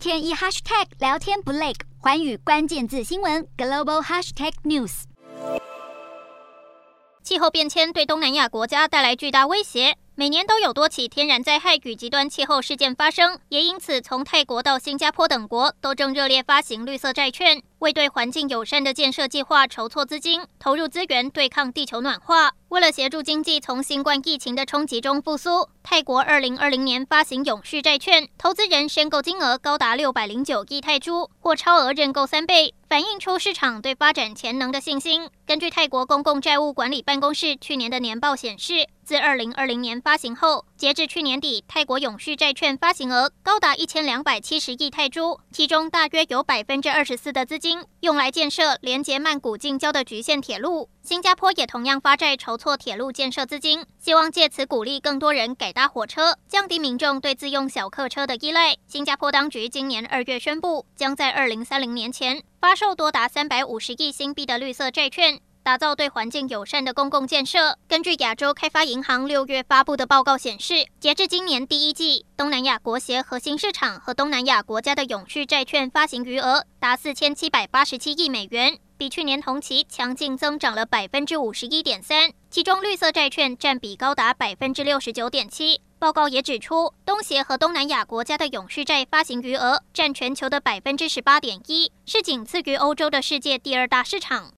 天一 hashtag 聊天不累，寰宇关键字新闻 global hashtag news。气候变迁对东南亚国家带来巨大威胁。每年都有多起天然灾害与极端气候事件发生，也因此从泰国到新加坡等国都正热烈发行绿色债券，为对环境友善的建设计划筹措资金，投入资源对抗地球暖化。为了协助经济从新冠疫情的冲击中复苏，泰国二零二零年发行永续债券，投资人申购金额高达六百零九亿泰铢，或超额认购三倍，反映出市场对发展潜能的信心。根据泰国公共债务管理办公室去年的年报显示，自二零二零年发行后，截至去年底，泰国永续债券发行额高达一千两百七十亿泰铢，其中大约有百分之二十四的资金用来建设连接曼谷近郊的局限铁路。新加坡也同样发债筹措铁路建设资金，希望借此鼓励更多人改搭火车，降低民众对自用小客车的依赖。新加坡当局今年二月宣布，将在二零三零年前发售多达三百五十亿新币的绿色债券。打造对环境友善的公共建设。根据亚洲开发银行六月发布的报告显示，截至今年第一季，东南亚国协核心市场和东南亚国家的永续债券发行余额达四千七百八十七亿美元，比去年同期强劲增长了百分之五十一点三。其中绿色债券占比高达百分之六十九点七。报告也指出，东协和东南亚国家的永续债发行余额占全球的百分之十八点一，是仅次于欧洲的世界第二大市场。